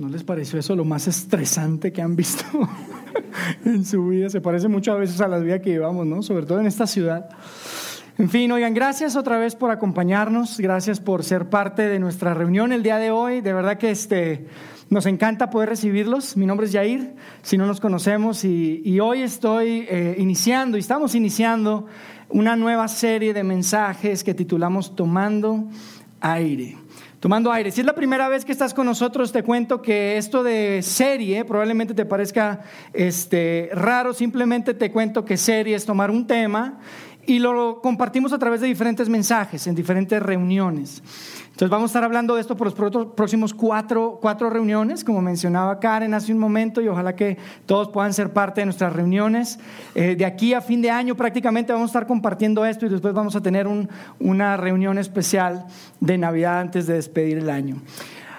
¿No les pareció eso lo más estresante que han visto en su vida? Se parece mucho a veces a la vida que llevamos, ¿no? Sobre todo en esta ciudad. En fin, oigan, gracias otra vez por acompañarnos, gracias por ser parte de nuestra reunión el día de hoy. De verdad que este, nos encanta poder recibirlos. Mi nombre es Yair, si no nos conocemos, y, hoy estoy eh, iniciando, y estamos iniciando una nueva serie de mensajes que titulamos Tomando Aire. Tomando aire. Si es la primera vez que estás con nosotros, te cuento que esto de serie probablemente te parezca este, raro. Simplemente te cuento que serie es tomar un tema y lo compartimos a través de diferentes mensajes, en diferentes reuniones. Entonces vamos a estar hablando de esto por los próximos cuatro, cuatro, reuniones, como mencionaba Karen hace un momento, y ojalá que todos puedan ser parte de nuestras reuniones. Eh, de aquí a fin de año prácticamente vamos a estar compartiendo esto y después vamos a tener una reunión especial de Navidad antes de despedir el año.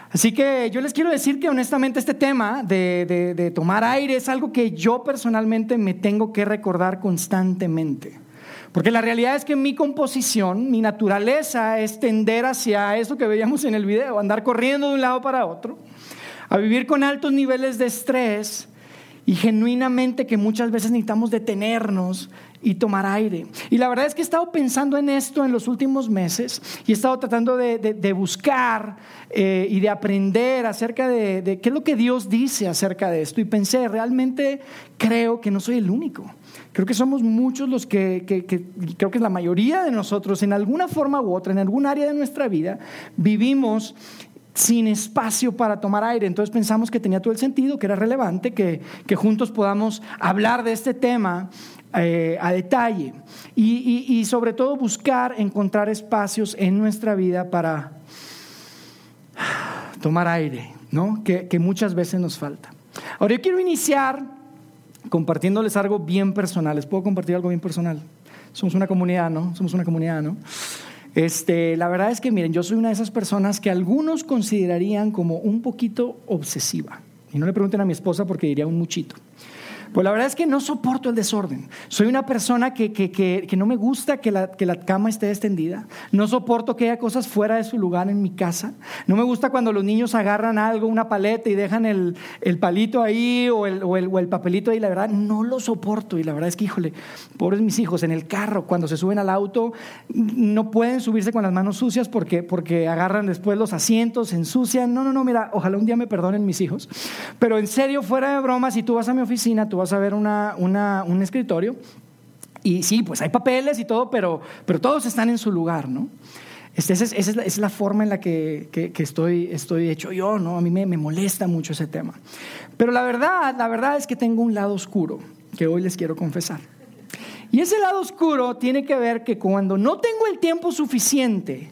Así que yo les quiero decir que honestamente este tema de, de tomar aire es algo que yo personalmente me tengo que recordar constantemente. Porque la realidad es que mi composición, mi naturaleza es tender hacia eso que veíamos en el video, andar corriendo de un lado para otro, a vivir con altos niveles de estrés y genuinamente que muchas veces necesitamos detenernos y tomar aire. Y la verdad es que he estado pensando en esto en los últimos meses y he estado tratando de, buscar eh, y de aprender acerca de, de qué es lo que Dios dice acerca de esto. Y pensé, realmente creo que no soy el único. Creo que somos muchos los que, creo que la mayoría de nosotros, en alguna forma u otra, en algún área de nuestra vida, vivimos sin espacio para tomar aire. Entonces pensamos que tenía todo el sentido, que era relevante, que, juntos podamos hablar de este tema eh, a detalle y, sobre todo buscar encontrar espacios en nuestra vida para tomar aire, ¿no? que, que muchas veces nos falta. Ahora yo quiero iniciar compartiéndoles algo bien personal. ¿Les puedo compartir algo bien personal? Somos una comunidad, ¿no? Somos una comunidad, ¿no? Este, la verdad es que, miren, yo soy una de esas personas que algunos considerarían como un poquito obsesiva. Y no le pregunten a mi esposa porque diría un muchito. Pues la verdad es que no soporto el desorden. Soy una persona que, que, que, no me gusta que la, que la, cama esté extendida. No soporto que haya cosas fuera de su lugar en mi casa. No me gusta cuando los niños agarran algo, una paleta y dejan el, el palito ahí o el, o, el, o el, papelito ahí. La verdad, no lo soporto. Y la verdad es que, híjole, pobres mis hijos, en el carro, cuando se suben al auto, no pueden subirse con las manos sucias porque, porque agarran después los asientos, se ensucian. No, no, no, mira, ojalá un día me perdonen mis hijos. Pero en serio, fuera de broma, si tú vas a mi oficina, tú vas a ver un escritorio y sí, pues hay papeles y todo, pero, todos están en su lugar, ¿no? Este, esa, es, la, forma en la que, estoy, hecho yo, ¿no? A mí me, me, molesta mucho ese tema. Pero la verdad, la verdad es que tengo un lado oscuro que hoy les quiero confesar. Y ese lado oscuro tiene que ver que cuando no tengo el tiempo suficiente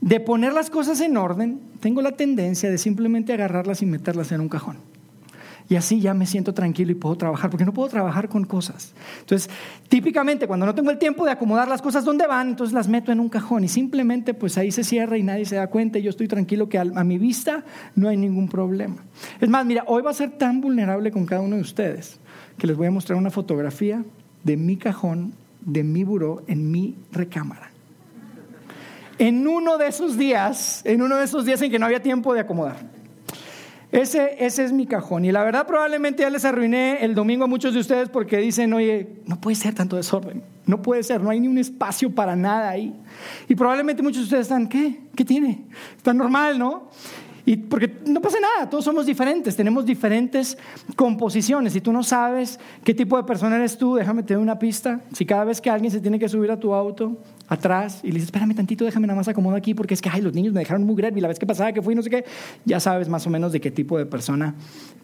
de poner las cosas en orden, tengo la tendencia de simplemente agarrarlas y meterlas en un cajón y así ya me siento tranquilo y puedo trabajar, porque no puedo trabajar con cosas. Entonces, típicamente cuando no tengo el tiempo de acomodar las cosas donde van, entonces las meto en un cajón y simplemente pues ahí se cierra y nadie se da cuenta y yo estoy tranquilo que a, mi vista no hay ningún problema. Es más, mira, hoy va a ser tan vulnerable con cada uno de ustedes que les voy a mostrar una fotografía de mi cajón, de mi buró, en mi recámara. En uno de esos días, en uno de esos días en que no había tiempo de acomodar. Ese, ese es mi cajón. Y la verdad probablemente ya les arruiné el domingo a muchos de ustedes porque dicen, oye, no puede ser tanto desorden. No puede ser, no hay ni un espacio para nada ahí. Y probablemente muchos de ustedes están, ¿qué? ¿Qué tiene? Está normal, ¿no? Y porque no pasa nada, todos somos diferentes, tenemos diferentes composiciones. Si tú no sabes qué tipo de persona eres tú, déjame te doy una pista. Si cada vez que alguien se tiene que subir a tu auto, atrás, y le dices, espérame tantito, déjame nada más acomodar aquí, porque es que, ay, los niños me dejaron muy grave y la vez que pasaba que fui, no sé qué, ya sabes más o menos de qué tipo de persona,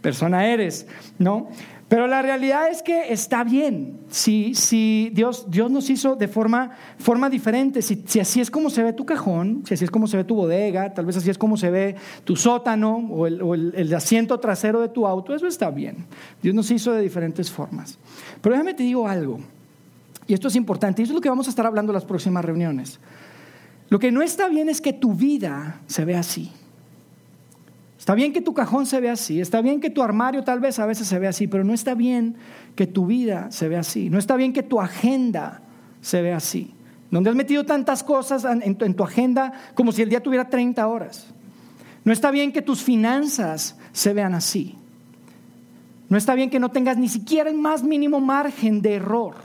persona eres, ¿no? Pero la realidad es que está bien. Si, si Dios, Dios nos hizo de forma, forma diferente, si, si, así es como se ve tu cajón, si así es como se ve tu bodega, tal vez así es como se ve tu sótano o el, el asiento trasero de tu auto, eso está bien. Dios nos hizo de diferentes formas. Pero déjame te digo algo, y esto es importante, y eso es lo que vamos a estar hablando en las próximas reuniones. Lo que no está bien es que tu vida se vea así. Está bien que tu cajón se vea así, está bien que tu armario tal vez a veces se vea así, pero no está bien que tu vida se vea así, no está bien que tu agenda se vea así, donde has metido tantas cosas en tu, agenda como si el día tuviera 30 horas. No está bien que tus finanzas se vean así. No está bien que no tengas ni siquiera el más mínimo margen de error.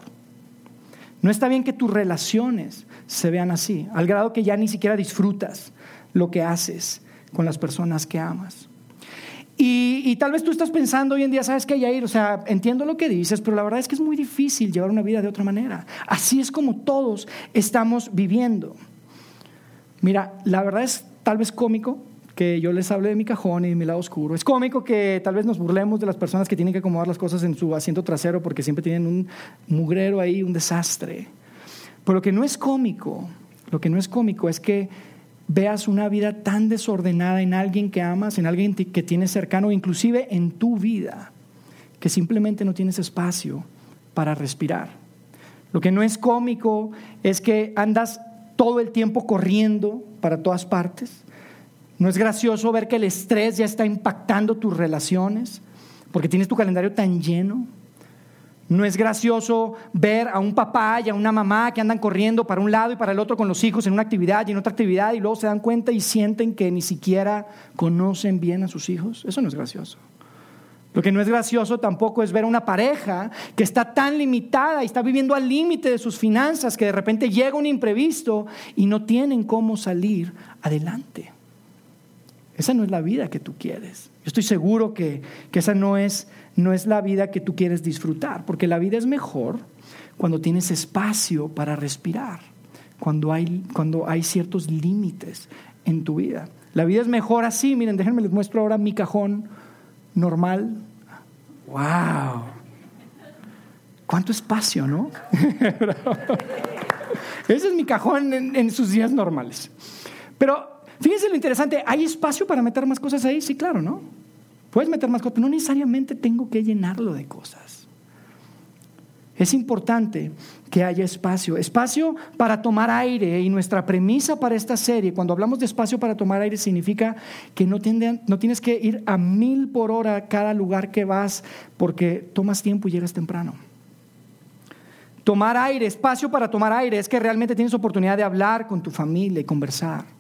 No está bien que tus relaciones se vean así, al grado que ya ni siquiera disfrutas lo que haces con las personas que amas. Y, tal vez tú estás pensando hoy en día, ¿sabes qué, Yair? O sea, entiendo lo que dices, pero la verdad es que es muy difícil llevar una vida de otra manera. Así es como todos estamos viviendo. Mira, la verdad es tal vez cómico que yo les hable de mi cajón y de mi lado oscuro. Es cómico que tal vez nos burlemos de las personas que tienen que acomodar las cosas en su asiento trasero porque siempre tienen un mugrero ahí, un desastre. Pero lo que no es cómico, lo que no es cómico es que veas una vida tan desordenada en alguien que amas, en alguien que tienes cercano, inclusive en tu vida, que simplemente no tienes espacio para respirar. Lo que no es cómico es que andas todo el tiempo corriendo para todas partes. No es gracioso ver que el estrés ya está impactando tus relaciones porque tienes tu calendario tan lleno. No es gracioso ver a un papá y a una mamá que andan corriendo para un lado y para el otro con los hijos en una actividad y en otra actividad y luego se dan cuenta y sienten que ni siquiera conocen bien a sus hijos. Eso no es gracioso. Lo que no es gracioso tampoco es ver a una pareja que está tan limitada y está viviendo al límite de sus finanzas que de repente llega un imprevisto y no tienen cómo salir adelante. Esa no es la vida que tú quieres. Yo estoy seguro que, que esa no es no es la vida que tú quieres disfrutar, porque la vida es mejor cuando tienes espacio para respirar, cuando hay, cuando hay ciertos límites en tu vida. La vida es mejor así, miren, déjenme les muestro ahora mi cajón normal. ¡Wow! ¿Cuánto espacio, no? Ese es mi cajón en, en sus días normales. Pero fíjense lo interesante, ¿hay espacio para meter más cosas ahí? Sí, claro, ¿no? Puedes meter más cosas, pero no necesariamente tengo que llenarlo de cosas. Es importante que haya espacio, espacio para tomar aire. Y nuestra premisa para esta serie, cuando hablamos de espacio para tomar aire, significa que no, no tienes que ir a mil por hora a cada lugar que vas porque tomas tiempo y llegas temprano. Tomar aire, espacio para tomar aire, es que realmente tienes oportunidad de hablar con tu familia y conversar.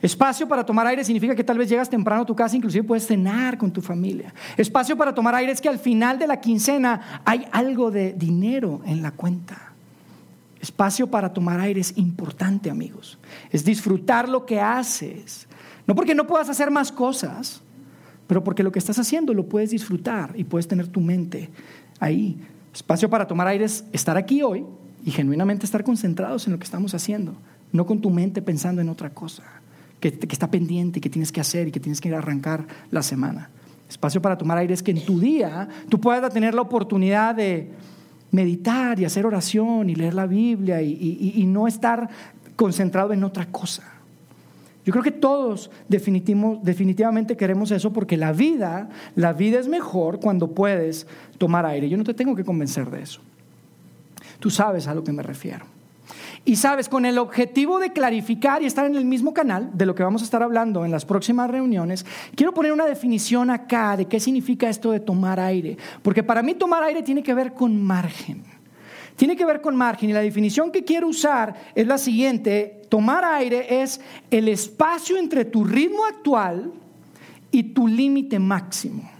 Espacio para tomar aire significa que tal vez llegas temprano a tu casa, inclusive puedes cenar con tu familia. Espacio para tomar aire es que al final de la quincena hay algo de dinero en la cuenta. Espacio para tomar aire es importante, amigos. Es disfrutar lo que haces. No porque no puedas hacer más cosas, pero porque lo que estás haciendo lo puedes disfrutar y puedes tener tu mente ahí. Espacio para tomar aire es estar aquí hoy y genuinamente estar concentrados en lo que estamos haciendo, no con tu mente pensando en otra cosa que, está pendiente y que tienes que hacer y que tienes que ir a arrancar la semana. Espacio para tomar aire es que en tu día tú puedas tener la oportunidad de meditar y hacer oración y leer la Biblia y, no estar concentrado en otra cosa. Yo creo que todos definitivamente queremos eso porque la vida, la vida es mejor cuando puedes tomar aire. Yo no te tengo que convencer de eso. Tú sabes a lo que me refiero. Y sabes, con el objetivo de clarificar y estar en el mismo canal de lo que vamos a estar hablando en las próximas reuniones, quiero poner una definición acá de qué significa esto de tomar aire. Porque para mí tomar aire tiene que ver con margen. Tiene que ver con margen y la definición que quiero usar es la siguiente. Tomar aire es el espacio entre tu ritmo actual y tu límite máximo.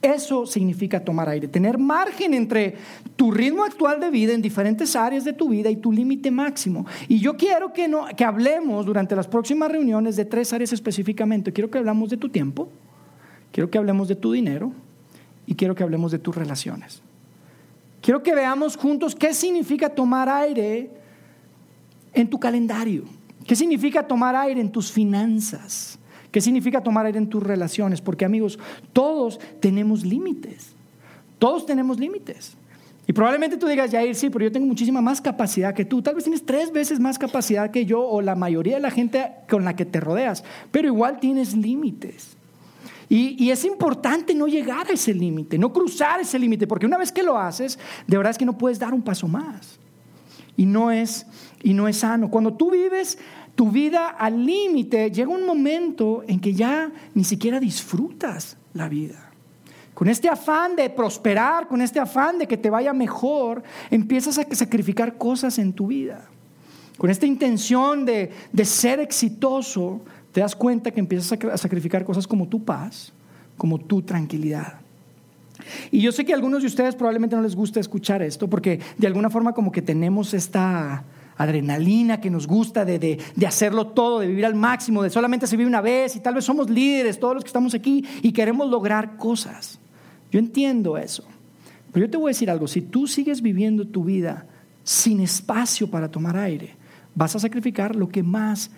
Eso significa tomar aire, tener margen entre tu ritmo actual de vida en diferentes áreas de tu vida y tu límite máximo. Y yo quiero que, no, que hablemos durante las próximas reuniones de tres áreas específicamente. Quiero que hablemos de tu tiempo, quiero que hablemos de tu dinero y quiero que hablemos de tus relaciones. Quiero que veamos juntos qué significa tomar aire en tu calendario, qué significa tomar aire en tus finanzas. ¿Qué significa tomar aire en tus relaciones? Porque amigos, todos tenemos límites. Todos tenemos límites. Y probablemente tú digas, Jair, sí, pero yo tengo muchísima más capacidad que tú. Tal vez tienes tres veces más capacidad que yo o la mayoría de la gente con la que te rodeas, pero igual tienes límites. Y, y, es importante no llegar a ese límite, no cruzar ese límite, porque una vez que lo haces, de verdad es que no puedes dar un paso más. Y no es, y no es sano. Cuando tú vives tu vida al límite, llega un momento en que ya ni siquiera disfrutas la vida. Con este afán de prosperar, con este afán de que te vaya mejor, empiezas a sacrificar cosas en tu vida. Con esta intención de, de ser exitoso, te das cuenta que empiezas a sacrificar cosas como tu paz, como tu tranquilidad. Y yo sé que a algunos de ustedes probablemente no les gusta escuchar esto porque de alguna forma como que tenemos esta adrenalina que nos gusta de, de, hacerlo todo, de vivir al máximo, de solamente se vive una vez y tal vez somos líderes, todos los que estamos aquí y queremos lograr cosas. Yo entiendo eso. Pero yo te voy a decir algo, si tú sigues viviendo tu vida sin espacio para tomar aire, vas a sacrificar lo que más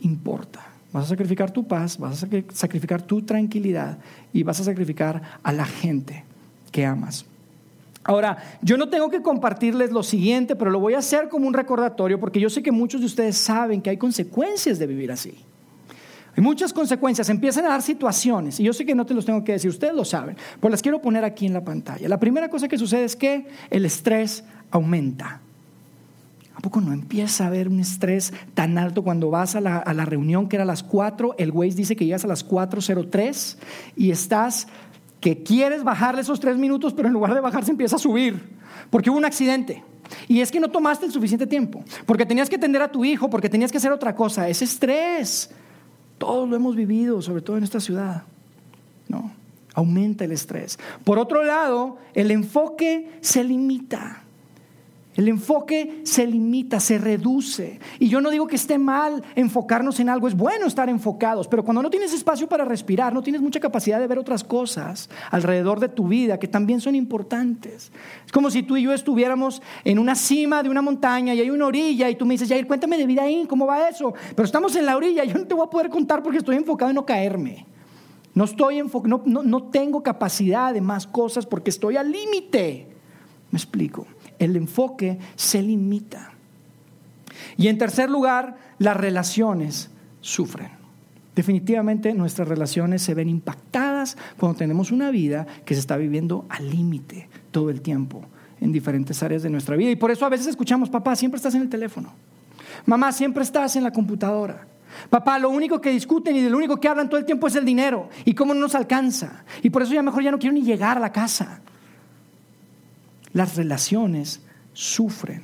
importa. Vas a sacrificar tu paz, vas a sacrificar tu tranquilidad y vas a sacrificar a la gente que amas. Ahora, yo no tengo que compartirles lo siguiente, pero lo voy a hacer como un recordatorio porque yo sé que muchos de ustedes saben que hay consecuencias de vivir así. Hay muchas consecuencias, empiezan a dar situaciones, y yo sé que no te los tengo que decir, ustedes lo saben, pues las quiero poner aquí en la pantalla. La primera cosa que sucede es que el estrés aumenta. ¿A poco no empieza a haber un estrés tan alto cuando vas a la, reunión que era a las 4? El Waze dice que llegas a las 4.03 y estás que quieres bajarle esos tres minutos, pero en lugar de bajarse empieza a subir, porque hubo un accidente. Y es que no tomaste el suficiente tiempo, porque tenías que atender a tu hijo, porque tenías que hacer otra cosa. Es estrés. Todos lo hemos vivido, sobre todo en esta ciudad. No, aumenta el estrés. Por otro lado, el enfoque se limita. El enfoque se limita, se reduce. Y yo no digo que esté mal enfocarnos en algo, es bueno estar enfocados, pero cuando no tienes espacio para respirar, no tienes mucha capacidad de ver otras cosas alrededor de tu vida que también son importantes. Es como si tú y yo estuviéramos en una cima de una montaña y hay una orilla y tú me dices, Jair, cuéntame de vida ahí, ¿cómo va eso? Pero estamos en la orilla, yo no te voy a poder contar porque estoy enfocado en no caerme. No, estoy no, no tengo capacidad de más cosas porque estoy al límite. Me explico el enfoque se limita. Y en tercer lugar, las relaciones sufren. Definitivamente nuestras relaciones se ven impactadas cuando tenemos una vida que se está viviendo al límite todo el tiempo en diferentes áreas de nuestra vida. Y por eso a veces escuchamos, papá, siempre estás en el teléfono. Mamá, siempre estás en la computadora. Papá, lo único que discuten y de lo único que hablan todo el tiempo es el dinero y cómo no nos alcanza. Y por eso ya mejor ya no quiero ni llegar a la casa las relaciones sufren.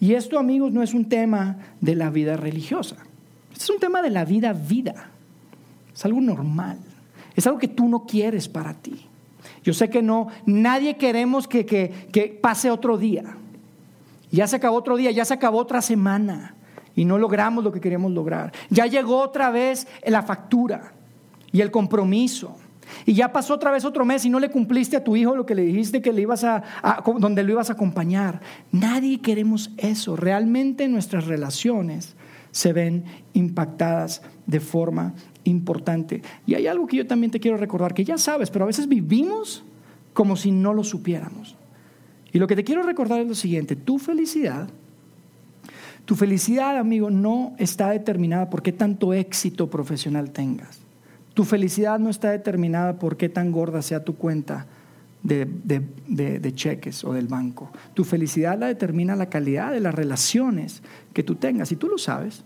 Y esto, amigos, no es un tema de la vida religiosa. es un tema de la vida vida. Es algo normal. Es algo que tú no quieres para ti. Yo sé que no, nadie queremos que, que pase otro día. Ya se acabó otro día, ya se acabó otra semana y no logramos lo que queremos lograr. Ya llegó otra vez la factura y el compromiso y ya pasó otra vez otro mes y no le cumpliste a tu hijo lo que le dijiste que le ibas a, donde lo ibas a acompañar. Nadie queremos eso. Realmente nuestras relaciones se ven impactadas de forma importante. Y hay algo que yo también te quiero recordar, que ya sabes, pero a veces vivimos como si no lo supiéramos. Y lo que te quiero recordar es lo siguiente, tu felicidad, tu felicidad, amigo, no está determinada por qué tanto éxito profesional tengas. Tu felicidad no está determinada por qué tan gorda sea tu cuenta de, cheques o del banco. Tu felicidad la determina la calidad de las relaciones que tú tengas. Y tú lo sabes.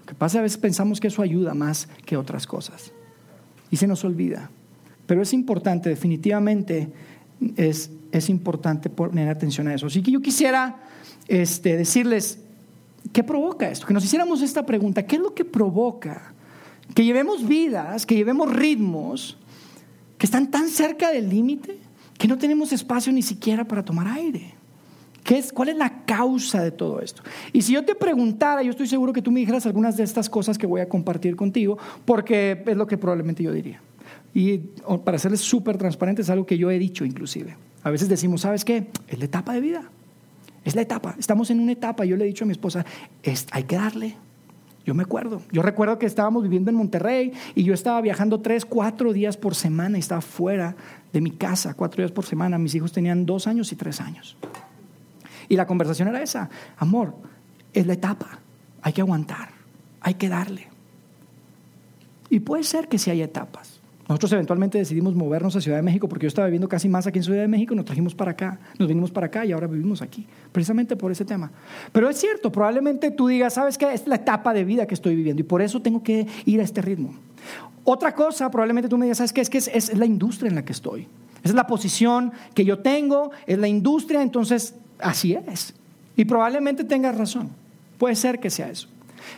Lo que pasa a veces pensamos que eso ayuda más que otras cosas. Y se nos olvida. Pero es importante, definitivamente es, es importante poner atención a eso. Así que yo quisiera este, decirles, ¿qué provoca esto? Que nos hiciéramos esta pregunta, ¿qué es lo que provoca? Que llevemos vidas, que llevemos ritmos que están tan cerca del límite que no tenemos espacio ni siquiera para tomar aire. ¿Qué es, ¿Cuál es la causa de todo esto? Y si yo te preguntara, yo estoy seguro que tú me dijeras algunas de estas cosas que voy a compartir contigo, porque es lo que probablemente yo diría. Y para serles súper transparente, es algo que yo he dicho inclusive. A veces decimos, ¿sabes qué? Es la etapa de vida. Es la etapa. Estamos en una etapa. Yo le he dicho a mi esposa, hay que darle. Yo me acuerdo. Yo recuerdo que estábamos viviendo en Monterrey y yo estaba viajando tres, cuatro días por semana y estaba fuera de mi casa, cuatro días por semana. Mis hijos tenían dos años y tres años. Y la conversación era esa. Amor, es la etapa. Hay que aguantar. Hay que darle. Y puede ser que sí hay etapas. Nosotros eventualmente decidimos movernos a Ciudad de México porque yo estaba viviendo casi más aquí en Ciudad de México, nos trajimos para acá, nos vinimos para acá y ahora vivimos aquí, precisamente por ese tema. Pero es cierto, probablemente tú digas, ¿sabes qué? Es la etapa de vida que estoy viviendo y por eso tengo que ir a este ritmo. Otra cosa, probablemente tú me digas, ¿sabes qué? Es que es, la industria en la que estoy. Esa es la posición que yo tengo, es la industria, entonces así es. Y probablemente tengas razón. Puede ser que sea eso.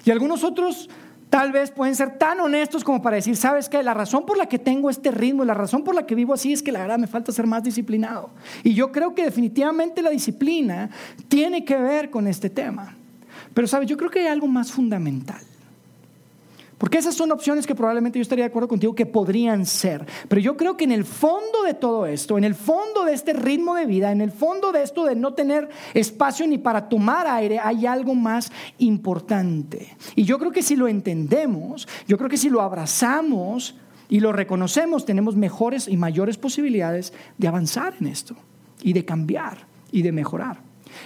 Y algunos otros tal vez pueden ser tan honestos como para decir, sabes que la razón por la que tengo este ritmo la razón por la que vivo así es que la verdad me falta ser más disciplinado. Y yo creo que definitivamente la disciplina tiene que ver con este tema. Pero sabes, yo creo que hay algo más fundamental. Porque esas son opciones que probablemente yo estaría de acuerdo contigo que podrían ser. Pero yo creo que en el fondo de todo esto, en el fondo de este ritmo de vida, en el fondo de esto de no tener espacio ni para tomar aire, hay algo más importante. Y yo creo que si lo entendemos, yo creo que si lo abrazamos y lo reconocemos, tenemos mejores y mayores posibilidades de avanzar en esto y de cambiar y de mejorar.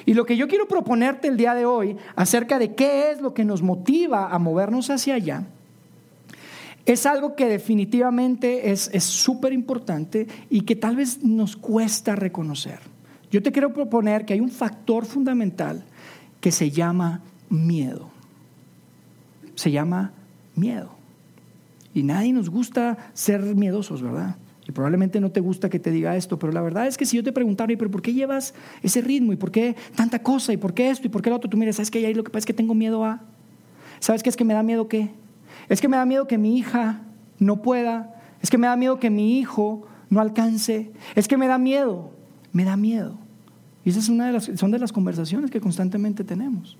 Y lo que yo quiero proponerte el día de hoy acerca de qué es lo que nos motiva a movernos hacia allá, es algo que definitivamente es súper importante y que tal vez nos cuesta reconocer. Yo te quiero proponer que hay un factor fundamental que se llama miedo. Se llama miedo. Y nadie nos gusta ser miedosos, ¿verdad? Y probablemente no te gusta que te diga esto, pero la verdad es que si yo te preguntara, pero ¿por qué llevas ese ritmo? ¿Y por qué tanta cosa? ¿Y por qué esto? ¿Y por qué lo otro? Tú miras, ¿sabes que ahí lo que pasa es que tengo miedo a? ¿Sabes qué es que me da miedo qué? Es que me da miedo que mi hija no pueda. Es que me da miedo que mi hijo no alcance. Es que me da miedo. Me da miedo. Y esas son de las conversaciones que constantemente tenemos.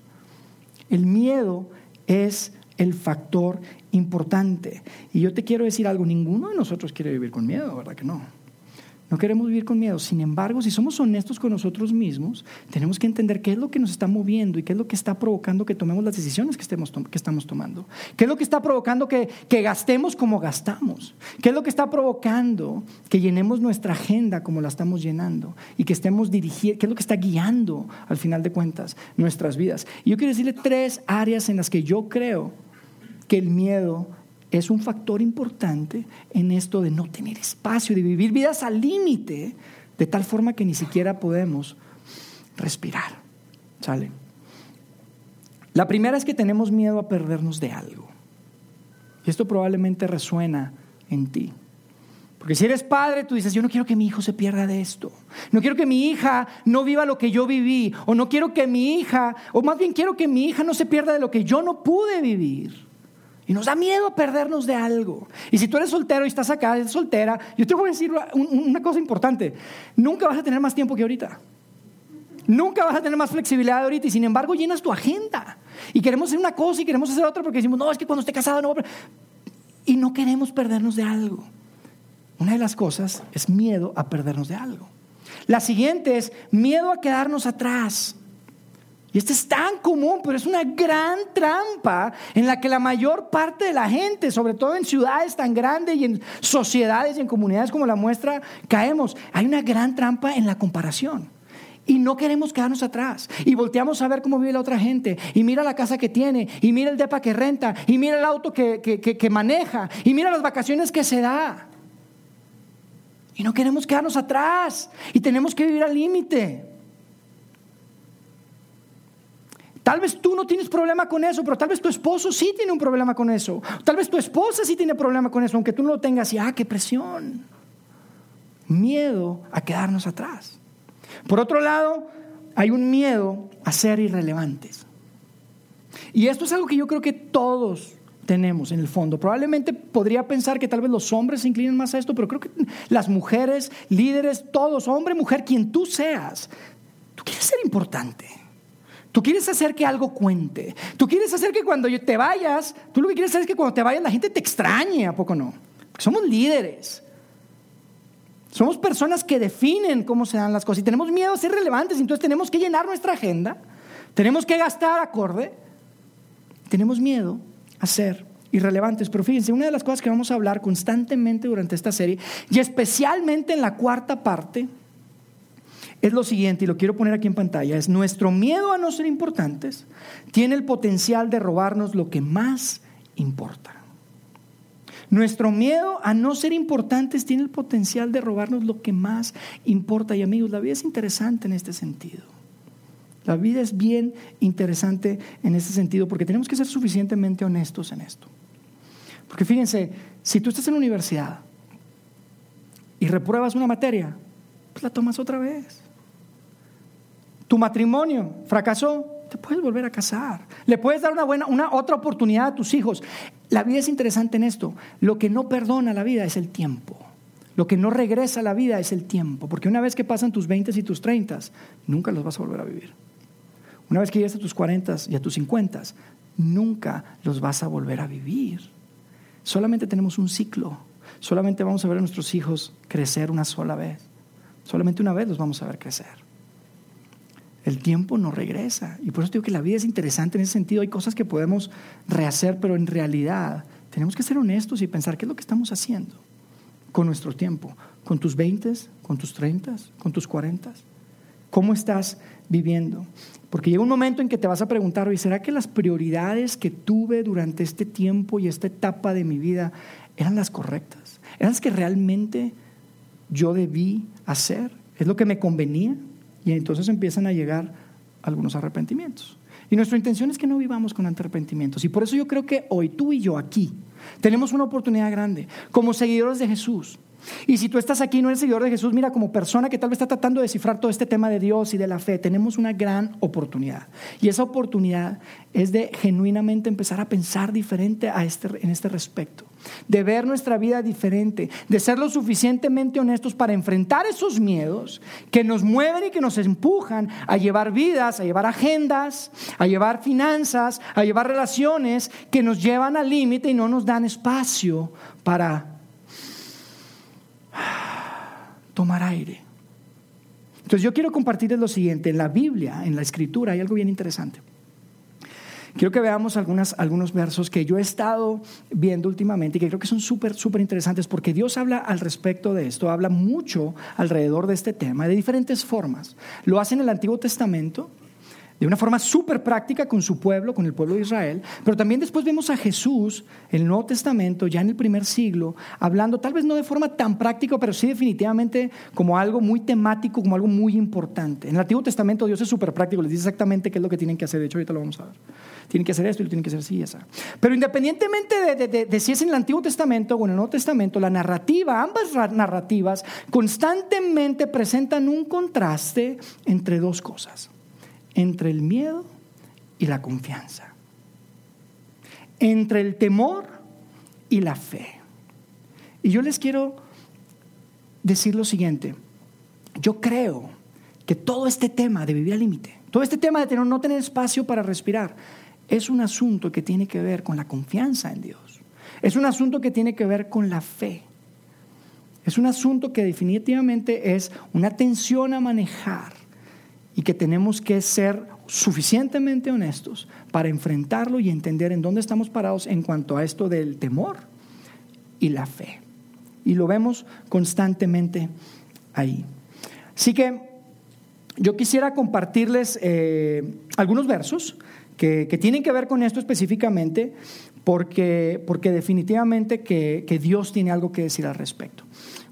El miedo es el factor importante. Y yo te quiero decir algo, ninguno de nosotros quiere vivir con miedo, ¿verdad que no? No queremos vivir con miedo. Sin embargo, si somos honestos con nosotros mismos, tenemos que entender qué es lo que nos está moviendo y qué es lo que está provocando que tomemos las decisiones que, estemos, que estamos tomando. ¿Qué es lo que está provocando que, que gastemos como gastamos? ¿Qué es lo que está provocando que llenemos nuestra agenda como la estamos llenando? Y que estemos dirigiendo, ¿qué es lo que está guiando al final de cuentas nuestras vidas? Y yo quiero decirle tres áreas en las que yo creo que el miedo es un factor importante en esto de no tener espacio, de vivir vidas al límite, de tal forma que ni siquiera podemos respirar. ¿Sale? La primera es que tenemos miedo a perdernos de algo. Y esto probablemente resuena en ti. Porque si eres padre, tú dices, yo no quiero que mi hijo se pierda de esto. No quiero que mi hija no viva lo que yo viví. O no quiero que mi hija, o más bien quiero que mi hija no se pierda de lo que yo no pude vivir. Y nos da miedo perdernos de algo. Y si tú eres soltero y estás acá, eres soltera, yo te voy a decir una cosa importante. Nunca vas a tener más tiempo que ahorita. Nunca vas a tener más flexibilidad ahorita y sin embargo llenas tu agenda. Y queremos hacer una cosa y queremos hacer otra porque decimos, no, es que cuando esté casado no. Y no queremos perdernos de algo. Una de las cosas es miedo a perdernos de algo. La siguiente es miedo a quedarnos atrás. Y este es tan común, pero es una gran trampa en la que la mayor parte de la gente, sobre todo en ciudades tan grandes y en sociedades y en comunidades como la muestra, caemos. Hay una gran trampa en la comparación. Y no queremos quedarnos atrás. Y volteamos a ver cómo vive la otra gente. Y mira la casa que tiene. Y mira el depa que renta. Y mira el auto que, que maneja. Y mira las vacaciones que se da. Y no queremos quedarnos atrás. Y tenemos que vivir al límite. Tal vez tú no tienes problema con eso, pero tal vez tu esposo sí tiene un problema con eso. Tal vez tu esposa sí tiene problema con eso, aunque tú no lo tengas. Y, ah, qué presión. Miedo a quedarnos atrás. Por otro lado, hay un miedo a ser irrelevantes. Y esto es algo que yo creo que todos tenemos en el fondo. Probablemente podría pensar que tal vez los hombres se inclinen más a esto, pero creo que las mujeres, líderes, todos, hombre, mujer, quien tú seas, tú quieres ser importante. Tú quieres hacer que algo cuente. Tú quieres hacer que cuando te vayas, tú lo que quieres hacer es que cuando te vayas la gente te extrañe, ¿a poco no? somos líderes. Somos personas que definen cómo se dan las cosas y tenemos miedo a ser relevantes, entonces tenemos que llenar nuestra agenda, tenemos que gastar acorde, tenemos miedo a ser irrelevantes. Pero fíjense, una de las cosas que vamos a hablar constantemente durante esta serie, y especialmente en la cuarta parte, es lo siguiente, y lo quiero poner aquí en pantalla, es nuestro miedo a no ser importantes tiene el potencial de robarnos lo que más importa. Nuestro miedo a no ser importantes tiene el potencial de robarnos lo que más importa. Y amigos, la vida es interesante en este sentido. La vida es bien interesante en este sentido porque tenemos que ser suficientemente honestos en esto. Porque fíjense, si tú estás en la universidad y repruebas una materia, pues la tomas otra vez. Tu matrimonio fracasó, te puedes volver a casar. Le puedes dar una buena, una otra oportunidad a tus hijos. la vida es interesante en esto. Lo que no perdona la vida es el tiempo. Lo que no regresa a la vida es el tiempo. Porque una vez que pasan tus 20 y tus 30, nunca los vas a volver a vivir. Una vez que llegas a tus 40 y a tus 50, nunca los vas a volver a vivir. Solamente tenemos un ciclo. Solamente vamos a ver a nuestros hijos crecer una sola vez. Solamente una vez los vamos a ver crecer. El tiempo no regresa. Y por eso digo que la vida es interesante en ese sentido. Hay cosas que podemos rehacer, pero en realidad tenemos que ser honestos y pensar qué es lo que estamos haciendo con nuestro tiempo. Con tus 20, con tus 30, con tus 40. ¿Cómo estás viviendo? Porque llega un momento en que te vas a preguntar, oye, ¿será que las prioridades que tuve durante este tiempo y esta etapa de mi vida eran las correctas? ¿Eran las que realmente yo debí hacer? ¿Es lo que me convenía? Y entonces empiezan a llegar algunos arrepentimientos. Y nuestra intención es que no vivamos con arrepentimientos. Y por eso yo creo que hoy tú y yo aquí tenemos una oportunidad grande como seguidores de Jesús y si tú estás aquí y no eres seguidor de Jesús, mira, como persona que tal vez está tratando de descifrar todo este tema de Dios y de la fe, tenemos una gran oportunidad. Y esa oportunidad es de genuinamente empezar a pensar diferente a este, en este respecto, de ver nuestra vida diferente, de ser lo suficientemente honestos para enfrentar esos miedos que nos mueven y que nos empujan a llevar vidas, a llevar agendas, a llevar finanzas, a llevar relaciones que nos llevan al límite y no nos dan espacio para tomar aire. Entonces yo quiero compartirles lo siguiente. En la Biblia, en la Escritura, hay algo bien interesante. Quiero que veamos algunos versos que yo he estado viendo últimamente y que creo que son súper, súper interesantes porque Dios habla al respecto de esto, habla mucho alrededor de este tema de diferentes formas. Lo hace en el Antiguo Testamento, de una forma súper práctica con su pueblo, con el pueblo de Israel, pero también después vemos a Jesús, el Nuevo Testamento, ya en el primer siglo, hablando tal vez no de forma tan práctica, pero sí definitivamente como algo muy temático, como algo muy importante. En el Antiguo Testamento Dios es súper práctico, les dice exactamente qué es lo que tienen que hacer, de hecho ahorita lo vamos a ver. Tienen que hacer esto y lo tienen que hacer así y esa. Pero independientemente de, de si es en el Antiguo Testamento o en el Nuevo Testamento, la narrativa, ambas narrativas, constantemente presentan un contraste entre dos cosas entre el miedo y la confianza, entre el temor y la fe. Y yo les quiero decir lo siguiente, yo creo que todo este tema de vivir al límite, todo este tema de tener, no tener espacio para respirar, es un asunto que tiene que ver con la confianza en Dios. Es un asunto que tiene que ver con la fe. Es un asunto que definitivamente es una tensión a manejar y que tenemos que ser suficientemente honestos para enfrentarlo y entender en dónde estamos parados en cuanto a esto del temor y la fe. Y lo vemos constantemente ahí. Así que yo quisiera compartirles eh, algunos versos que, tienen que ver con esto específicamente, porque, porque definitivamente que, que Dios tiene algo que decir al respecto.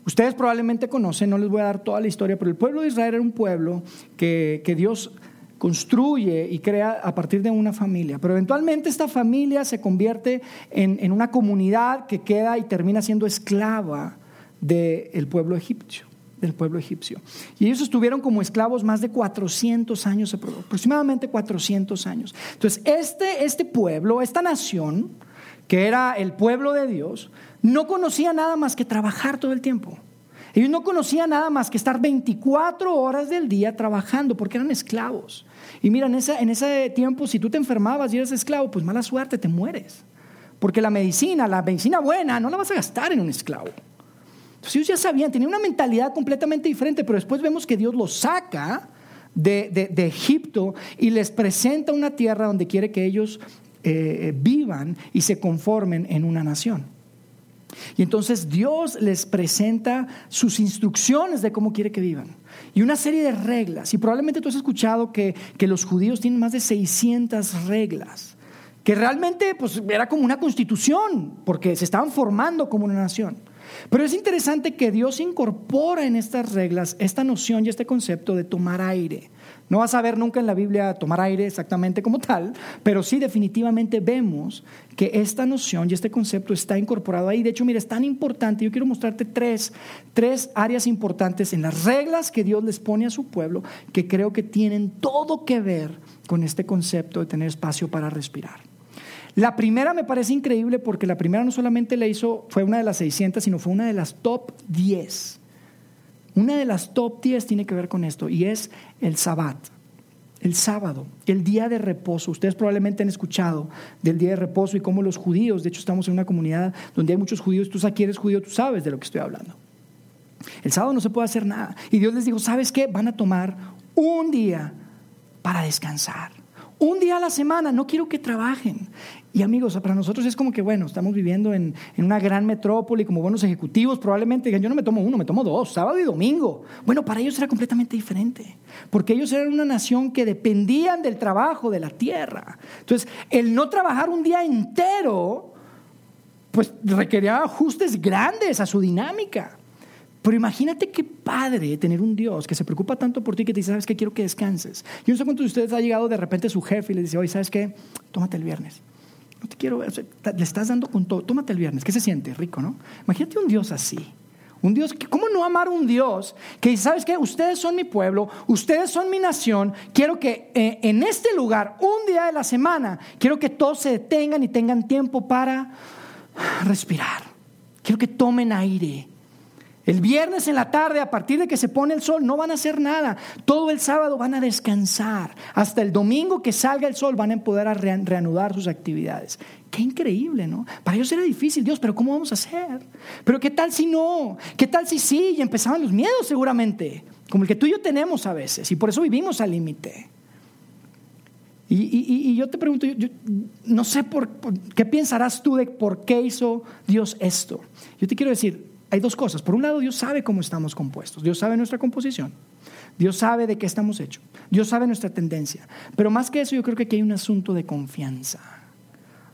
Ustedes probablemente conocen, no les voy a dar toda la historia, pero el pueblo de Israel era un pueblo que, Dios construye y crea a partir de una familia. Pero eventualmente esta familia se convierte en, una comunidad que queda y termina siendo esclava del pueblo egipcio del pueblo egipcio. Y ellos estuvieron como esclavos más de 400 años, aproximadamente 400 años. Entonces, este, este pueblo, esta nación, que era el pueblo de Dios, no conocía nada más que trabajar todo el tiempo. Ellos no conocían nada más que estar 24 horas del día trabajando porque eran esclavos. Y mira, en ese, en ese tiempo, si tú te enfermabas y eres esclavo, pues mala suerte, te mueres. Porque la medicina, la medicina buena, no la vas a gastar en un esclavo. Entonces ellos ya sabían, tenían una mentalidad completamente diferente, pero después vemos que Dios los saca de, Egipto y les presenta una tierra donde quiere que ellos eh, vivan y se conformen en una nación. Y entonces Dios les presenta sus instrucciones de cómo quiere que vivan. Y una serie de reglas. Y probablemente tú has escuchado que, los judíos tienen más de 600 reglas. Que realmente pues, era como una constitución, porque se estaban formando como una nación. Pero es interesante que Dios incorpora en estas reglas esta noción y este concepto de tomar aire. No vas a ver nunca en la Biblia tomar aire exactamente como tal, pero sí definitivamente vemos que esta noción y este concepto está incorporado ahí. De hecho, mira, es tan importante. Yo quiero mostrarte tres, tres áreas importantes en las reglas que Dios les pone a su pueblo que creo que tienen todo que ver con este concepto de tener espacio para respirar. La primera me parece increíble porque la primera no solamente le hizo, fue una de las 600, sino fue una de las top 10. Una de las top 10 tiene que ver con esto y es el sabbat, el sábado, el día de reposo. Ustedes probablemente han escuchado del día de reposo y cómo los judíos, de hecho estamos en una comunidad donde hay muchos judíos, tú aquí eres judío, tú sabes de lo que estoy hablando. El sábado no se puede hacer nada. Y Dios les dijo, ¿sabes qué? Van a tomar un día para descansar. Un día a la semana, no quiero que trabajen. Y amigos, para nosotros es como que, bueno, estamos viviendo en, una gran metrópoli como buenos ejecutivos, probablemente digan, yo no me tomo uno, me tomo dos, sábado y domingo. Bueno, para ellos era completamente diferente, porque ellos eran una nación que dependían del trabajo de la tierra. Entonces, el no trabajar un día entero, pues requería ajustes grandes a su dinámica. Pero imagínate qué padre tener un Dios que se preocupa tanto por ti que te dice, ¿sabes qué? Quiero que descanses. Yo no sé cuántos de ustedes ha llegado de repente su jefe y le dice, oye, ¿sabes qué? Tómate el viernes. No te quiero, le estás dando con todo, tómate el viernes. ¿Qué se siente? Rico, ¿no? Imagínate un Dios así. Un Dios, ¿cómo no amar un Dios que dice, ¿sabes qué? Ustedes son mi pueblo, ustedes son mi nación. Quiero que eh, en este lugar, un día de la semana, quiero que todos se detengan y tengan tiempo para respirar. Quiero que tomen aire el viernes en la tarde, a partir de que se pone el sol, no van a hacer nada. Todo el sábado van a descansar. Hasta el domingo que salga el sol van a poder reanudar sus actividades. Qué increíble, ¿no? Para ellos era difícil, Dios, pero ¿cómo vamos a hacer? Pero ¿qué tal si no? ¿Qué tal si sí? Y empezaban los miedos seguramente, como el que tú y yo tenemos a veces, y por eso vivimos al límite. Y, yo te pregunto, yo, no sé por, qué pensarás tú de por qué hizo Dios esto. Yo te quiero decir, hay dos cosas. Por un lado, Dios sabe cómo estamos compuestos, Dios sabe nuestra composición, Dios sabe de qué estamos hechos, Dios sabe nuestra tendencia. Pero más que eso, yo creo que aquí hay un asunto de confianza.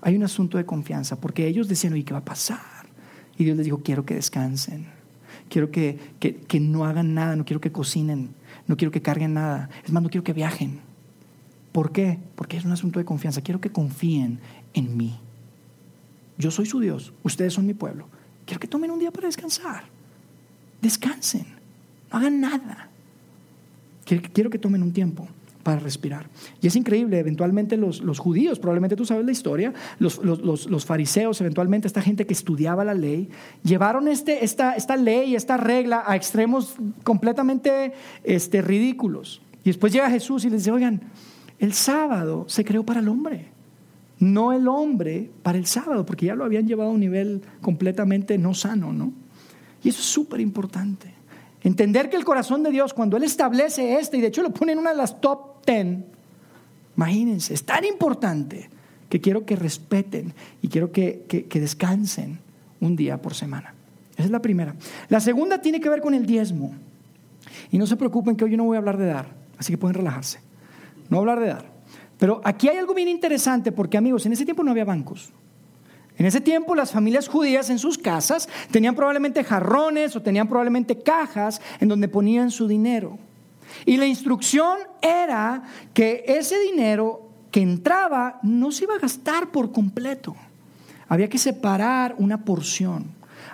Hay un asunto de confianza, porque ellos decían, oye, ¿qué va a pasar? Y Dios les dijo, quiero que descansen, quiero que, que no hagan nada, no quiero que cocinen, no quiero que carguen nada, es más, no quiero que viajen. ¿Por qué? Porque es un asunto de confianza, quiero que confíen en mí. Yo soy su Dios, ustedes son mi pueblo. Quiero que tomen un día para descansar. Descansen. No hagan nada. Quiero que tomen un tiempo para respirar. Y es increíble, eventualmente los, judíos, probablemente tú sabes la historia, los, fariseos, eventualmente esta gente que estudiaba la ley, llevaron este, esta, esta ley, esta regla a extremos completamente este, ridículos. Y después llega Jesús y les dice, oigan, el sábado se creó para el hombre no el hombre para el sábado, porque ya lo habían llevado a un nivel completamente no sano, ¿no? Y eso es súper importante. Entender que el corazón de Dios, cuando Él establece este, y de hecho lo pone en una de las top ten, imagínense, es tan importante que quiero que respeten y quiero que, que descansen un día por semana. Esa es la primera. La segunda tiene que ver con el diezmo. Y no se preocupen que hoy yo no voy a hablar de dar, así que pueden relajarse. No hablar de dar. Pero aquí hay algo bien interesante porque amigos, en ese tiempo no había bancos. En ese tiempo las familias judías en sus casas tenían probablemente jarrones o tenían probablemente cajas en donde ponían su dinero. Y la instrucción era que ese dinero que entraba no se iba a gastar por completo. Había que separar una porción.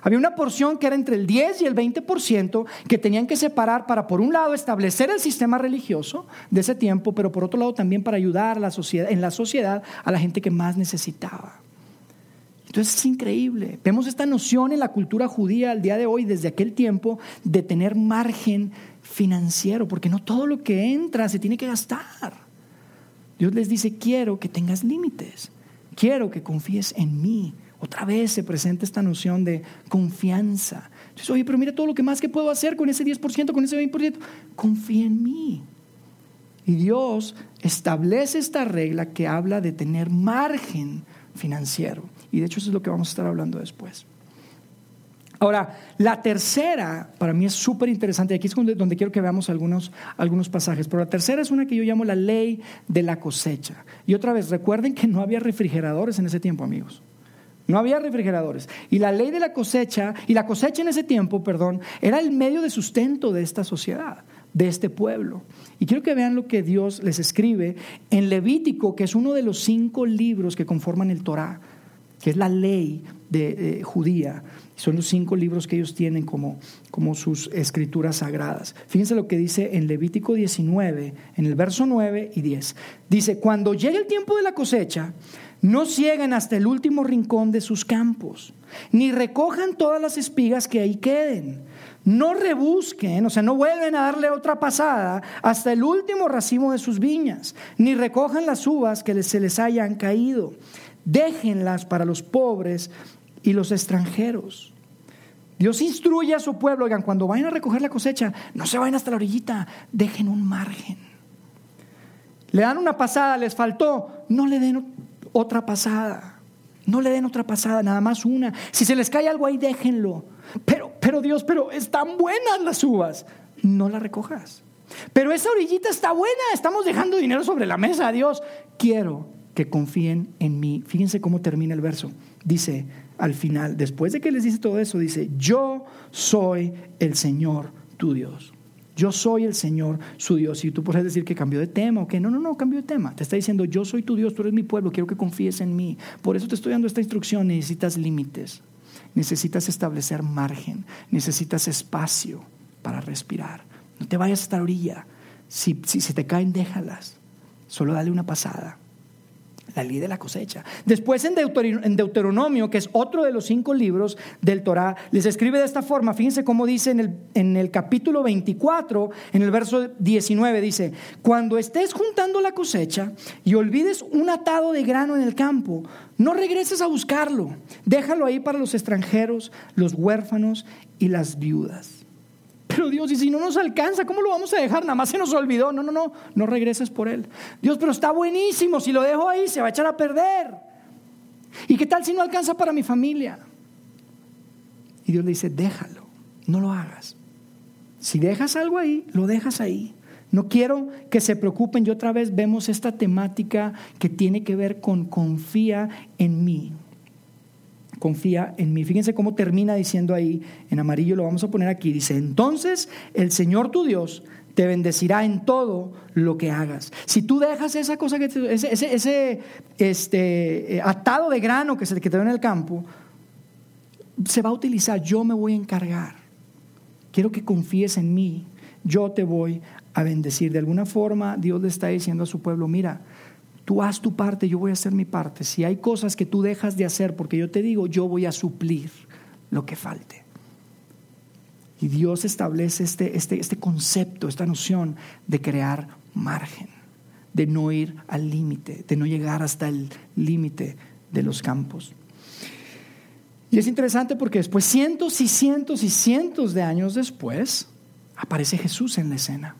Había una porción que era entre el 10 y el 20% que tenían que separar para, por un lado, establecer el sistema religioso de ese tiempo, pero por otro lado también para ayudar la sociedad, en la sociedad a la gente que más necesitaba. Entonces es increíble. Vemos esta noción en la cultura judía al día de hoy, desde aquel tiempo, de tener margen financiero, porque no todo lo que entra se tiene que gastar. Dios les dice, quiero que tengas límites, quiero que confíes en mí. Otra vez se presenta esta noción de confianza. Entonces, oye, pero mira todo lo que más que puedo hacer con ese 10%, con ese 20%. Confía en mí. Y Dios establece esta regla que habla de tener margen financiero. Y de hecho eso es lo que vamos a estar hablando después. Ahora, la tercera, para mí es súper interesante, aquí es donde, quiero que veamos algunos, algunos pasajes, pero la tercera es una que yo llamo la ley de la cosecha. Y otra vez, recuerden que no había refrigeradores en ese tiempo, amigos. No había refrigeradores. Y la ley de la cosecha, y la cosecha en ese tiempo, perdón, era el medio de sustento de esta sociedad, de este pueblo. Y quiero que vean lo que Dios les escribe en Levítico, que es uno de los cinco libros que conforman el Torá, que es la ley de, judía. Son los cinco libros que ellos tienen como, como sus escrituras sagradas. Fíjense lo que dice en Levítico 19, en el verso 9 y 10. Dice, cuando llegue el tiempo de la cosecha, no cieguen hasta el último rincón de sus campos, ni recojan todas las espigas que ahí queden. No rebusquen, o sea, no vuelven a darle otra pasada hasta el último racimo de sus viñas, ni recojan las uvas que se les hayan caído. Déjenlas para los pobres y los extranjeros. Dios instruye a su pueblo, oigan, cuando vayan a recoger la cosecha, no se vayan hasta la orillita, dejen un margen. Le dan una pasada, les faltó, no le den otra pasada. No le den otra pasada, nada más una. Si se les cae algo ahí, déjenlo. Pero, pero Dios, pero están buenas las uvas. No las recojas. Pero esa orillita está buena, estamos dejando dinero sobre la mesa, Dios. Quiero que confíen en mí. Fíjense cómo termina el verso. Dice al final, después de que les dice todo eso, dice, yo soy el Señor tu Dios. Yo soy el Señor su Dios. Y tú puedes decir que cambió de tema o que no, no, no, cambió de tema. Te está diciendo, yo soy tu Dios, tú eres mi pueblo, quiero que confíes en mí. Por eso te estoy dando esta instrucción. Necesitas límites, necesitas establecer margen, necesitas espacio para respirar. No te vayas a esta orilla. Si, si te caen, déjalas. Solo dale una pasada la ley de la cosecha. Después en Deuteronomio, que es otro de los cinco libros del Torah, les escribe de esta forma. Fíjense cómo dice en el, en el capítulo 24, en el verso 19, dice, cuando estés juntando la cosecha y olvides un atado de grano en el campo, no regreses a buscarlo. Déjalo ahí para los extranjeros, los huérfanos y las viudas. Pero Dios, y si no nos alcanza, ¿cómo lo vamos a dejar? Nada más se nos olvidó. No, no, no, no regreses por él. Dios, pero está buenísimo. Si lo dejo ahí, se va a echar a perder. ¿Y qué tal si no alcanza para mi familia? Y Dios le dice, déjalo, no lo hagas. Si dejas algo ahí, lo dejas ahí. No quiero que se preocupen. Y otra vez vemos esta temática que tiene que ver con confía en mí confía en mí. Fíjense cómo termina diciendo ahí, en amarillo lo vamos a poner aquí, dice, entonces el Señor tu Dios te bendecirá en todo lo que hagas. Si tú dejas esa cosa, que ese, ese, este, eh, atado de grano que se te en el campo, se va a utilizar, yo me voy a encargar. Quiero que confíes en mí, yo te voy a bendecir. De alguna forma Dios le está diciendo a su pueblo, mira, Tú haz tu parte, yo voy a hacer mi parte. Si hay cosas que tú dejas de hacer porque yo te digo, yo voy a suplir lo que falte. Y Dios establece este, este, este concepto, esta noción de crear margen, de no ir al límite, de no llegar hasta el límite de los campos. Y es interesante porque después, cientos y cientos y cientos de años después, aparece Jesús en la escena.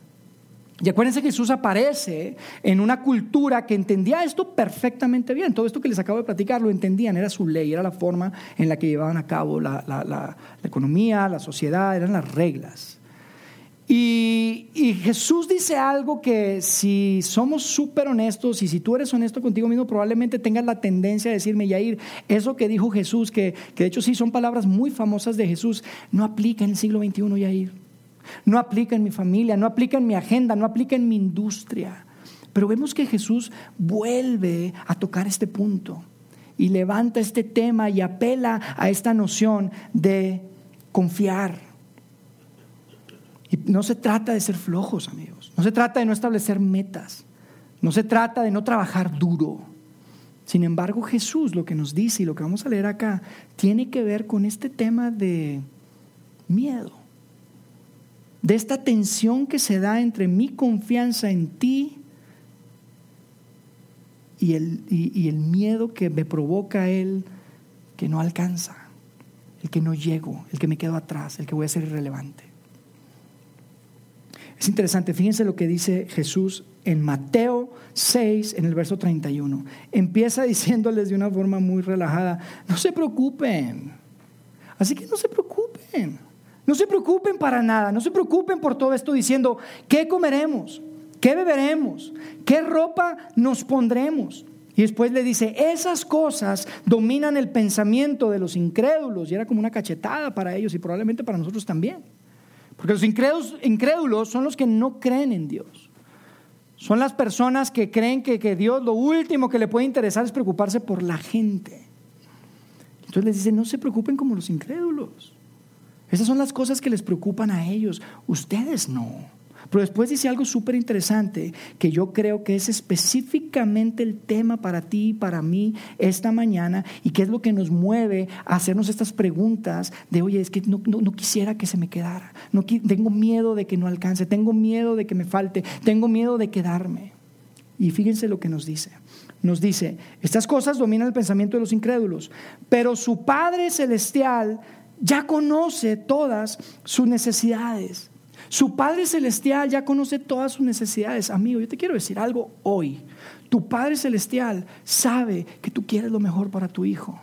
Y acuérdense que Jesús aparece en una cultura que entendía esto perfectamente bien. Todo esto que les acabo de platicar lo entendían, era su ley, era la forma en la que llevaban a cabo la, economía, la sociedad, eran las reglas. Y, Jesús dice algo que si somos súper honestos y si tú eres honesto contigo mismo, probablemente tengas la tendencia a decirme, Yair, eso que dijo Jesús, que, que de hecho sí son palabras muy famosas de Jesús, no aplica en el siglo XXI, Yair no aplica en mi familia, no aplica en mi agenda, no aplica en mi industria. Pero vemos que Jesús vuelve a tocar este punto y levanta este tema y apela a esta noción de confiar. Y no se trata de ser flojos, amigos. No se trata de no establecer metas. No se trata de no trabajar duro. Sin embargo, Jesús lo que nos dice y lo que vamos a leer acá tiene que ver con este tema de miedo de esta tensión que se da entre mi confianza en ti y el, y, el miedo que me provoca Él que no alcanza, el que no llego, el que me quedo atrás, el que voy a ser irrelevante. Es interesante, fíjense lo que dice Jesús en Mateo 6, en el verso 31. Empieza diciéndoles de una forma muy relajada, no se preocupen. Así que no se preocupen. No se preocupen para nada, no se preocupen por todo esto diciendo, ¿qué comeremos? ¿Qué beberemos? ¿Qué ropa nos pondremos? Y después le dice, esas cosas dominan el pensamiento de los incrédulos. Y era como una cachetada para ellos y probablemente para nosotros también. Porque los incrédulos, son los que no creen en Dios. Son las personas que creen que, que Dios lo último que le puede interesar es preocuparse por la gente. Entonces les dice, no se preocupen como los incrédulos. Esas son las cosas que les preocupan a ellos. Ustedes no. Pero después dice algo súper interesante que yo creo que es específicamente el tema para ti y para mí esta mañana y que es lo que nos mueve a hacernos estas preguntas de, oye, es que no, quisiera que se me quedara, tengo miedo de que no alcance, tengo miedo de que me falte, tengo miedo de quedarme. Y fíjense lo que nos dice. Nos dice, estas cosas dominan el pensamiento de los incrédulos, pero su Padre Celestial ya conoce todas sus necesidades. Su Padre Celestial ya conoce todas sus necesidades. Amigo, yo te quiero decir algo hoy. Tu Padre Celestial sabe que tú quieres lo mejor para tu hijo.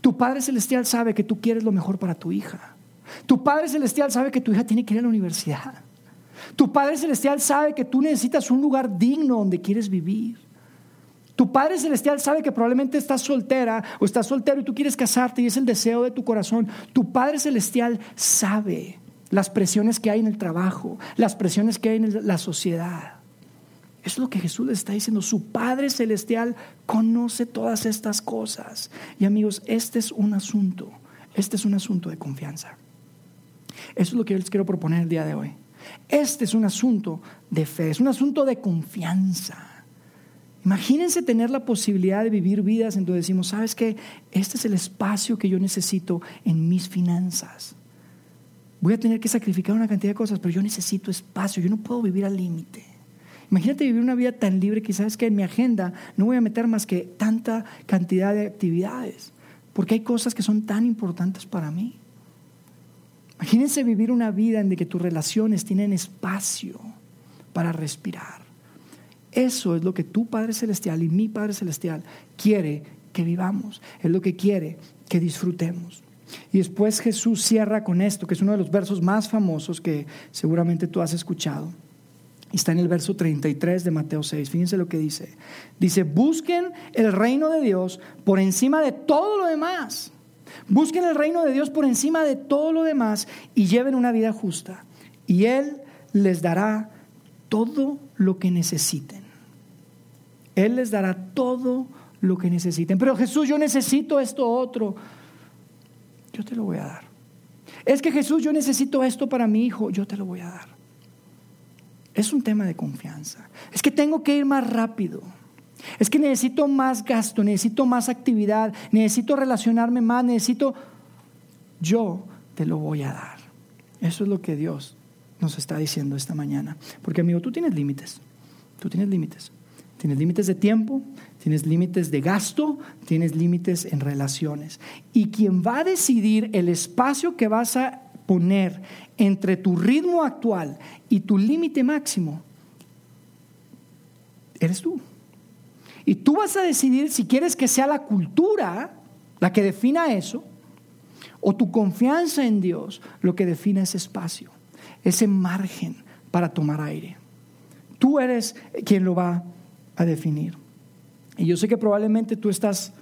Tu Padre Celestial sabe que tú quieres lo mejor para tu hija. Tu Padre Celestial sabe que tu hija tiene que ir a la universidad. Tu Padre Celestial sabe que tú necesitas un lugar digno donde quieres vivir. Tu Padre Celestial sabe que probablemente estás soltera o estás soltero y tú quieres casarte y es el deseo de tu corazón. Tu Padre Celestial sabe las presiones que hay en el trabajo, las presiones que hay en la sociedad. Es lo que Jesús le está diciendo. Su Padre Celestial conoce todas estas cosas. Y amigos, este es un asunto, este es un asunto de confianza. Eso es lo que yo les quiero proponer el día de hoy. Este es un asunto de fe, es un asunto de confianza. Imagínense tener la posibilidad de vivir vidas en donde decimos, ¿sabes qué? Este es el espacio que yo necesito en mis finanzas. Voy a tener que sacrificar una cantidad de cosas, pero yo necesito espacio, yo no puedo vivir al límite. Imagínate vivir una vida tan libre que sabes que en mi agenda no voy a meter más que tanta cantidad de actividades, porque hay cosas que son tan importantes para mí. Imagínense vivir una vida en la que tus relaciones tienen espacio para respirar. Eso es lo que tu Padre Celestial y mi Padre Celestial quiere que vivamos. Es lo que quiere que disfrutemos. Y después Jesús cierra con esto, que es uno de los versos más famosos que seguramente tú has escuchado. Está en el verso 33 de Mateo 6. Fíjense lo que dice. Dice, busquen el reino de Dios por encima de todo lo demás. Busquen el reino de Dios por encima de todo lo demás y lleven una vida justa. Y Él les dará todo lo que necesiten. Él les dará todo lo que necesiten. Pero Jesús, yo necesito esto otro. Yo te lo voy a dar. Es que Jesús, yo necesito esto para mi hijo. Yo te lo voy a dar. Es un tema de confianza. Es que tengo que ir más rápido. Es que necesito más gasto, necesito más actividad, necesito relacionarme más, necesito... Yo te lo voy a dar. Eso es lo que Dios nos está diciendo esta mañana. Porque amigo, tú tienes límites. Tú tienes límites. Tienes límites de tiempo, tienes límites de gasto, tienes límites en relaciones. Y quien va a decidir el espacio que vas a poner entre tu ritmo actual y tu límite máximo, eres tú. Y tú vas a decidir si quieres que sea la cultura la que defina eso, o tu confianza en Dios lo que defina ese espacio, ese margen para tomar aire. Tú eres quien lo va a definir. Y yo sé que probablemente tú estás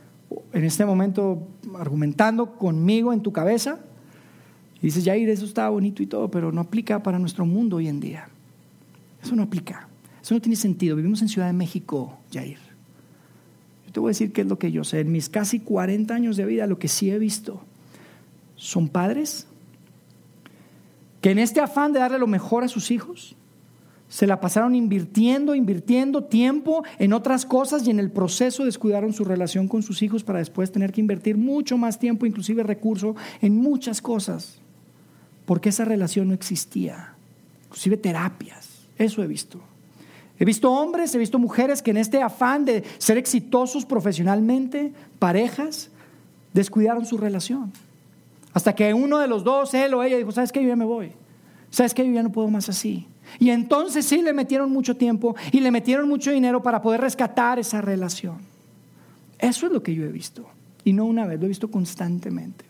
en este momento argumentando conmigo en tu cabeza y dices, Jair, eso está bonito y todo, pero no aplica para nuestro mundo hoy en día. Eso no aplica. Eso no tiene sentido. Vivimos en Ciudad de México, Jair. Yo te voy a decir qué es lo que yo sé. En mis casi 40 años de vida, lo que sí he visto son padres que en este afán de darle lo mejor a sus hijos, se la pasaron invirtiendo, invirtiendo tiempo en otras cosas y en el proceso descuidaron su relación con sus hijos para después tener que invertir mucho más tiempo, inclusive recurso, en muchas cosas, porque esa relación no existía, inclusive terapias, eso he visto. He visto hombres, he visto mujeres que en este afán de ser exitosos profesionalmente, parejas, descuidaron su relación. Hasta que uno de los dos, él o ella, dijo, ¿sabes qué? Yo ya me voy. ¿Sabes qué? Yo ya no puedo más así. Y entonces sí le metieron mucho tiempo y le metieron mucho dinero para poder rescatar esa relación. Eso es lo que yo he visto. Y no una vez, lo he visto constantemente.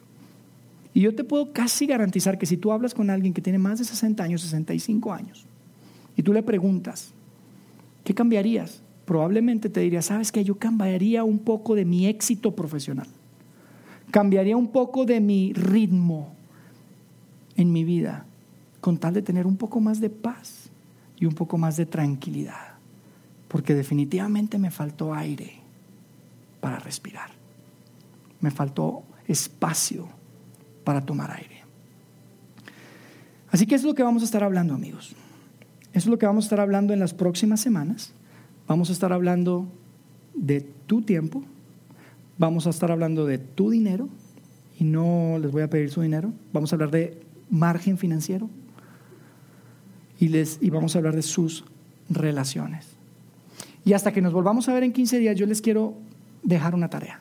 Y yo te puedo casi garantizar que si tú hablas con alguien que tiene más de 60 años, 65 años, y tú le preguntas, ¿qué cambiarías? Probablemente te diría, ¿sabes qué? Yo cambiaría un poco de mi éxito profesional. Cambiaría un poco de mi ritmo en mi vida con tal de tener un poco más de paz y un poco más de tranquilidad, porque definitivamente me faltó aire para respirar, me faltó espacio para tomar aire. Así que es lo que vamos a estar hablando, amigos. Eso es lo que vamos a estar hablando en las próximas semanas. Vamos a estar hablando de tu tiempo, vamos a estar hablando de tu dinero, y no les voy a pedir su dinero, vamos a hablar de margen financiero y, les, y vamos a hablar de sus relaciones. Y hasta que nos volvamos a ver en 15 días, yo les quiero dejar una tarea.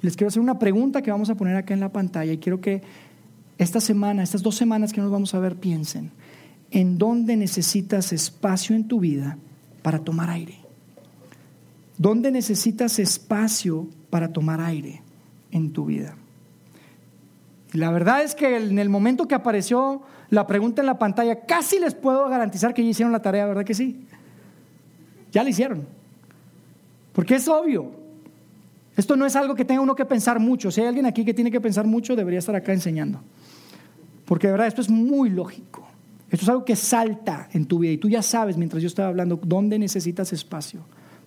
Les quiero hacer una pregunta que vamos a poner acá en la pantalla y quiero que esta semana, estas dos semanas que nos vamos a ver, piensen en dónde necesitas espacio en tu vida para tomar aire. ¿Dónde necesitas espacio para tomar aire en tu vida? Y la verdad es que en el momento que apareció la pregunta en la pantalla, casi les puedo garantizar que ya hicieron la tarea, ¿verdad que sí? Ya la hicieron. Porque es obvio. Esto no es algo que tenga uno que pensar mucho. Si hay alguien aquí que tiene que pensar mucho, debería estar acá enseñando. Porque de verdad esto es muy lógico. Esto es algo que salta en tu vida y tú ya sabes mientras yo estaba hablando dónde necesitas espacio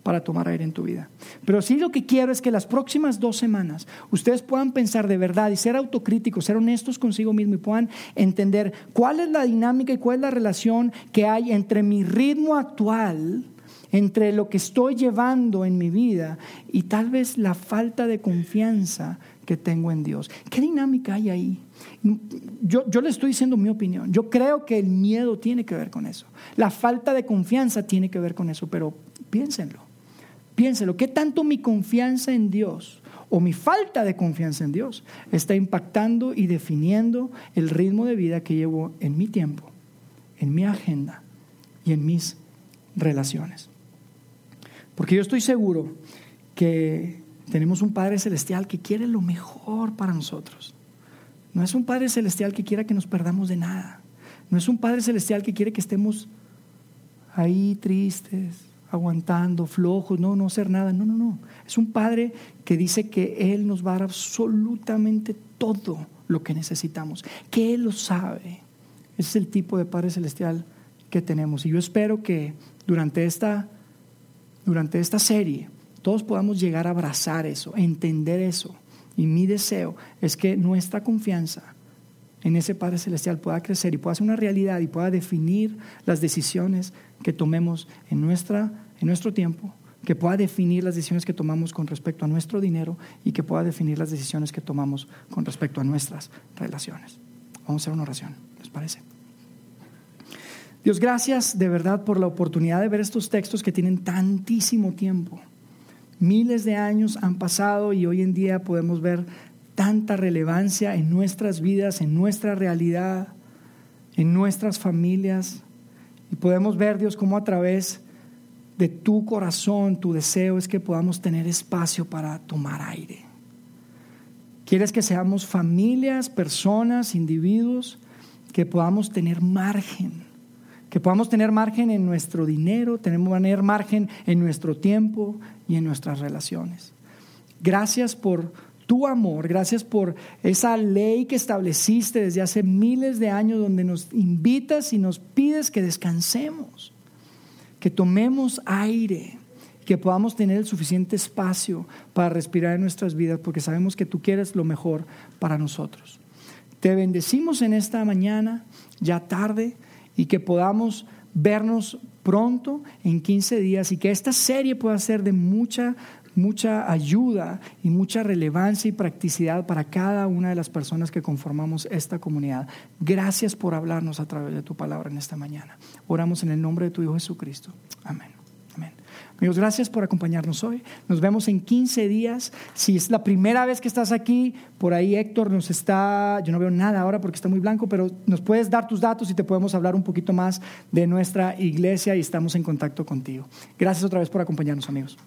para tomar aire en tu vida. Pero sí lo que quiero es que las próximas dos semanas ustedes puedan pensar de verdad y ser autocríticos, ser honestos consigo mismo y puedan entender cuál es la dinámica y cuál es la relación que hay entre mi ritmo actual, entre lo que estoy llevando en mi vida y tal vez la falta de confianza que tengo en Dios. ¿Qué dinámica hay ahí? Yo, yo le estoy diciendo mi opinión. Yo creo que el miedo tiene que ver con eso. La falta de confianza tiene que ver con eso, pero piénsenlo. Piénsenlo. ¿Qué tanto mi confianza en Dios o mi falta de confianza en Dios está impactando y definiendo el ritmo de vida que llevo en mi tiempo, en mi agenda y en mis relaciones? Porque yo estoy seguro que tenemos un Padre Celestial que quiere lo mejor para nosotros. No es un Padre Celestial que quiera que nos perdamos de nada. No es un Padre Celestial que quiere que estemos ahí tristes, aguantando, flojos, no, no hacer nada. No, no, no. Es un Padre que dice que Él nos va a dar absolutamente todo lo que necesitamos, que Él lo sabe. Ese es el tipo de Padre Celestial que tenemos. Y yo espero que durante esta, durante esta serie todos podamos llegar a abrazar eso, entender eso. Y mi deseo es que nuestra confianza en ese Padre Celestial pueda crecer y pueda ser una realidad y pueda definir las decisiones que tomemos en, nuestra, en nuestro tiempo, que pueda definir las decisiones que tomamos con respecto a nuestro dinero y que pueda definir las decisiones que tomamos con respecto a nuestras relaciones. Vamos a hacer una oración, ¿les parece? Dios, gracias de verdad por la oportunidad de ver estos textos que tienen tantísimo tiempo. Miles de años han pasado y hoy en día podemos ver tanta relevancia en nuestras vidas, en nuestra realidad, en nuestras familias. Y podemos ver, Dios, cómo a través de tu corazón, tu deseo es que podamos tener espacio para tomar aire. Quieres que seamos familias, personas, individuos, que podamos tener margen que podamos tener margen en nuestro dinero, tener margen en nuestro tiempo y en nuestras relaciones. Gracias por tu amor, gracias por esa ley que estableciste desde hace miles de años donde nos invitas y nos pides que descansemos, que tomemos aire, que podamos tener el suficiente espacio para respirar en nuestras vidas porque sabemos que tú quieres lo mejor para nosotros. Te bendecimos en esta mañana, ya tarde y que podamos vernos pronto en 15 días y que esta serie pueda ser de mucha mucha ayuda y mucha relevancia y practicidad para cada una de las personas que conformamos esta comunidad. Gracias por hablarnos a través de tu palabra en esta mañana. Oramos en el nombre de tu Hijo Jesucristo. Amén. Amigos, gracias por acompañarnos hoy. Nos vemos en 15 días. Si es la primera vez que estás aquí, por ahí Héctor nos está, yo no veo nada ahora porque está muy blanco, pero nos puedes dar tus datos y te podemos hablar un poquito más de nuestra iglesia y estamos en contacto contigo. Gracias otra vez por acompañarnos, amigos.